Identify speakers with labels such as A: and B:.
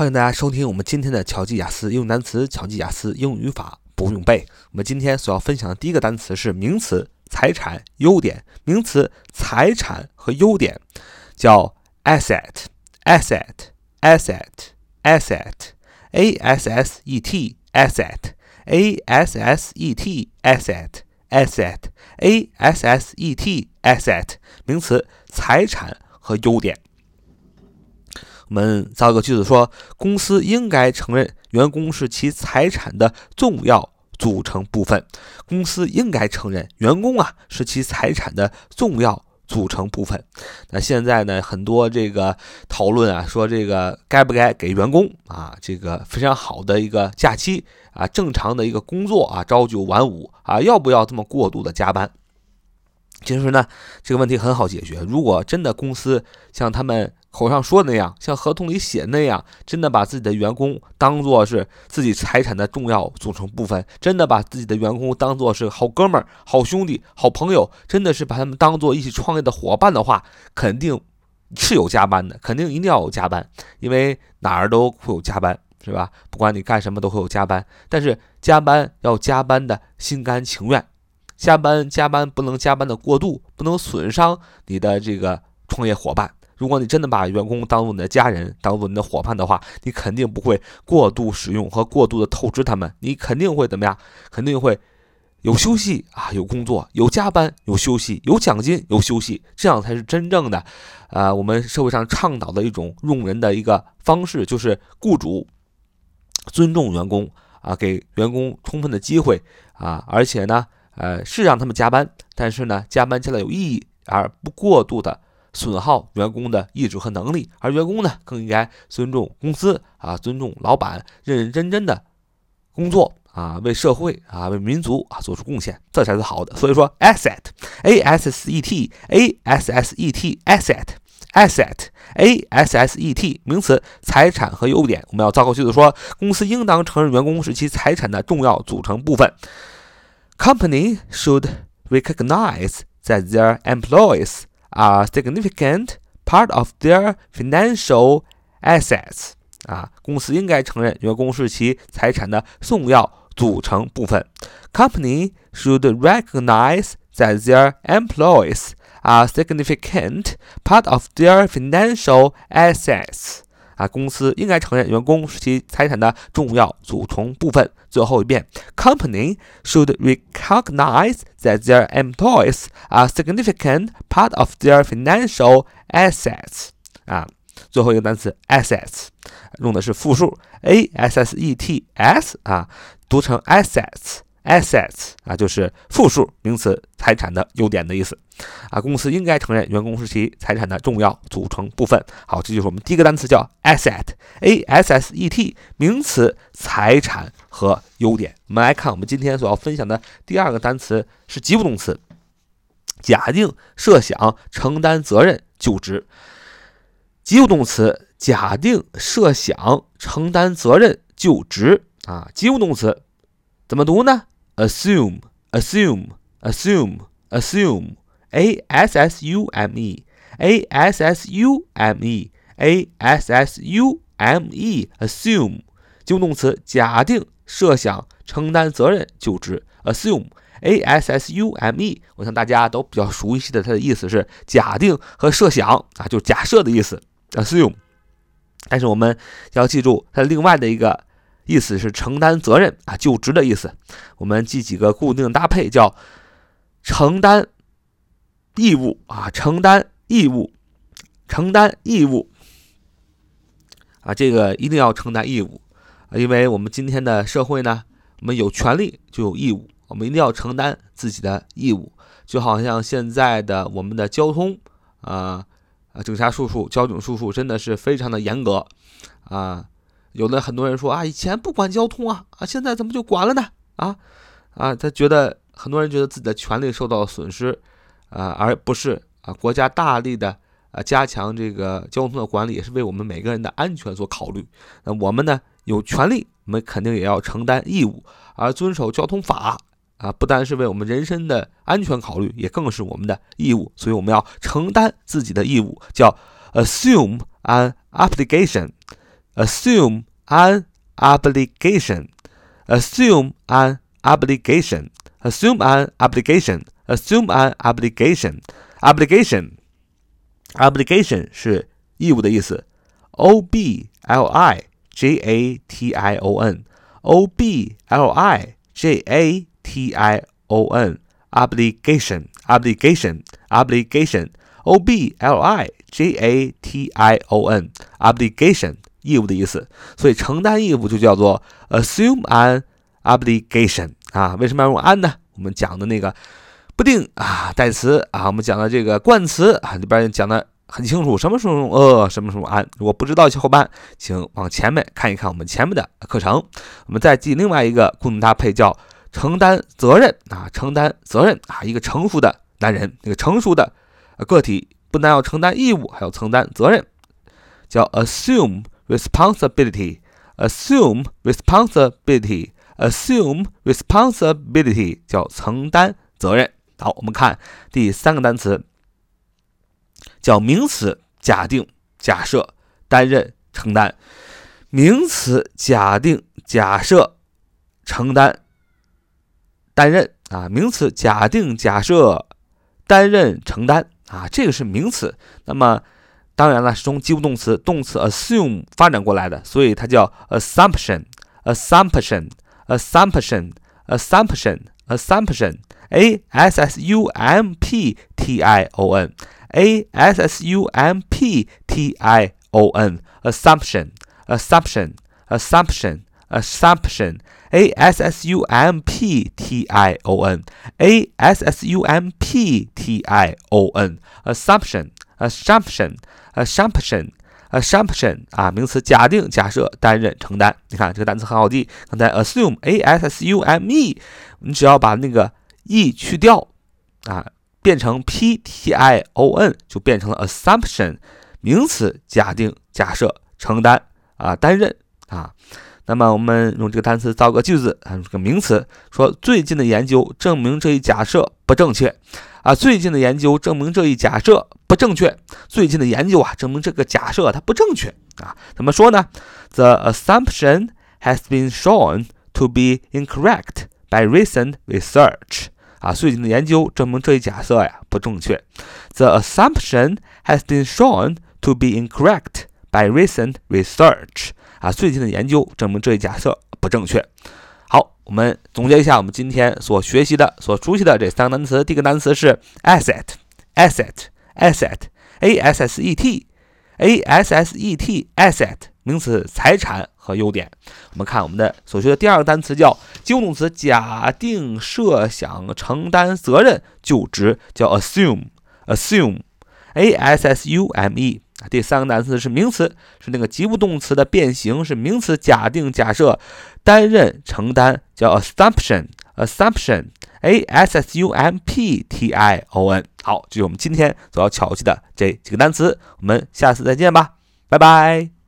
A: 欢迎大家收听我们今天的巧记雅思英语单词、巧记雅思英语语法不用背。我们今天所要分享的第一个单词是名词财产优点。名词财产和优点叫 asset，asset，asset，asset，a s s e t asset，a s s e t asset，asset，a s s e t asset，名词财产和优点。我们造个句子说，公司应该承认员工是其财产的重要组成部分。公司应该承认员工啊是其财产的重要组成部分。那现在呢，很多这个讨论啊，说这个该不该给员工啊这个非常好的一个假期啊，正常的一个工作啊，朝九晚五啊，要不要这么过度的加班？其实呢，这个问题很好解决。如果真的公司像他们口上说的那样，像合同里写那样，真的把自己的员工当做是自己财产的重要组成部分，真的把自己的员工当做是好哥们儿、好兄弟、好朋友，真的是把他们当做一起创业的伙伴的话，肯定是有加班的，肯定一定要有加班，因为哪儿都会有加班，是吧？不管你干什么都会有加班，但是加班要加班的心甘情愿，加班加班不能加班的过度，不能损伤你的这个创业伙伴。如果你真的把员工当做你的家人，当做你的伙伴的话，你肯定不会过度使用和过度的透支他们。你肯定会怎么样？肯定会有休息啊，有工作，有加班，有休息，有奖金，有休息，这样才是真正的，呃，我们社会上倡导的一种用人的一个方式，就是雇主尊重员工啊，给员工充分的机会啊，而且呢，呃，是让他们加班，但是呢，加班加的有意义，而不过度的。损耗员工的意志和能力，而员工呢，更应该尊重公司啊，尊重老板，认认真真的工作啊，为社会啊，为民族啊做出贡献，这才是好的。所以说，asset，a s s e t，a s s e t，asset，asset，a s s e t，名词，财产和优点。我们要造个句子说，公司应当承认员工是其财产的重要组成部分。Company should recognize that their employees are significant part of their financial assets 啊，公司应该承认员工是其财产的重要组成部分。Company should recognize that their employees are significant part of their financial assets. 啊，公司应该承认员工是其财产的重要组成部分。最后一遍，Company should recognize that their employees are significant part of their financial assets。啊，最后一个单词 assets 用的是复数，a s s e t s 啊，读成 assets。Assets 啊，就是复数名词，财产的优点的意思啊。公司应该承认员工是其财产的重要组成部分。好，这就是我们第一个单词，叫 asset，a s s e t，名词，财产和优点。我们来看我们今天所要分享的第二个单词是及物动词，假定、设想、承担责任、就职。及物动词，假定、设想、承担责任、就职啊。及物动词怎么读呢？assume, assume, assume, assume, a s s u m e, a s s u m e, a s s u m e, assume，及物动词，假定、设想、承担责任、就职。assume, a s s u m e，我想大家都比较熟悉的，它的意思是假定和设想啊，就假设的意思。assume，但是我们要记住它另外的一个。意思是承担责任啊，就职的意思。我们记几个固定搭配，叫承担义务啊，承担义务，承担义务啊，这个一定要承担义务啊，因为我们今天的社会呢，我们有权利就有义务，我们一定要承担自己的义务。就好像现在的我们的交通啊啊，警察叔叔、交警叔叔真的是非常的严格啊。有的很多人说啊，以前不管交通啊，啊，现在怎么就管了呢？啊，啊，他觉得很多人觉得自己的权利受到了损失，啊，而不是啊，国家大力的啊加强这个交通的管理，也是为我们每个人的安全所考虑。那我们呢有权利，我们肯定也要承担义务，而遵守交通法啊，不单是为我们人身的安全考虑，也更是我们的义务。所以我们要承担自己的义务，叫 assume an obligation。assume an obligation，assume an obligation，assume an obligation，assume an obligation，obligation，obligation 是义务的意思，o b l i j a t i o n，o b l i j a t i o n，obligation，obligation，obligation，o b l i j a t i o n，obligation。 义务的意思，所以承担义务就叫做 assume an obligation 啊。为什么要用 an 呢？我们讲的那个不定啊代词啊，我们讲的这个冠词啊里边讲的很清楚，什么时候用 a，什么时候用 an。如果不知道小伙伴，请往前面看一看我们前面的课程。我们再记另外一个固定搭配叫承担责任啊，承担责任啊，一个成熟的男人，一个成熟的个体，不但要承担义务，还要承担责任，叫 assume。Responsibility, assume responsibility, assume responsibility 叫承担责任。好，我们看第三个单词，叫名词，假定、假设、担任、承担。名词假定、假设、承担、担任啊，名词假定、假设、担任、承担啊，这个是名词。那么当然了，是从及物动词动词 assume 发展过来的，所以它叫 assumption，assumption，assumption，assumption，a s s u m p t i o n，a s s u m p t i o n，assumption，assumption，assumption，assumption，a s s u m p t i o n，a s s u m p t i o Assumption assumption 啊，名词假定、假设、担任、承担。你看这个单词很好记，刚才 assume a s s u m e，你只要把那个 e 去掉。啊，变成 p t i o n 就变成了 assumption 名词假定、假设、承担。啊，担任。啊。那么我们用这个单词造个句子啊，这个名词说最近的研究证明这一假设不正确啊，最近的研究证明这一假设不正确，最近的研究啊证明这个假设它不正确啊，怎么说呢？The assumption has been shown to be incorrect by recent research 啊，最近的研究证明这一假设呀不正确。The assumption has been shown to be incorrect by recent research 啊，最近的研究证明这一假设不正确。好，我们总结一下我们今天所学习的、所熟悉的这三个单词。第一个单词是 asset，asset，asset，a s s e t，a s s e t，asset，名词，财产和优点。我们看我们的所学的第二个单词叫及物动词，假定、设想、承担责任，就职叫 assume，assume，a s s u m e。第三个单词是名词，是那个及物动词的变形，是名词，假定、假设、担任、承担，叫 assumption，assumption，a s s u m p t i o n。好，这是我们今天所要巧记的这几个单词，我们下次再见吧，拜拜。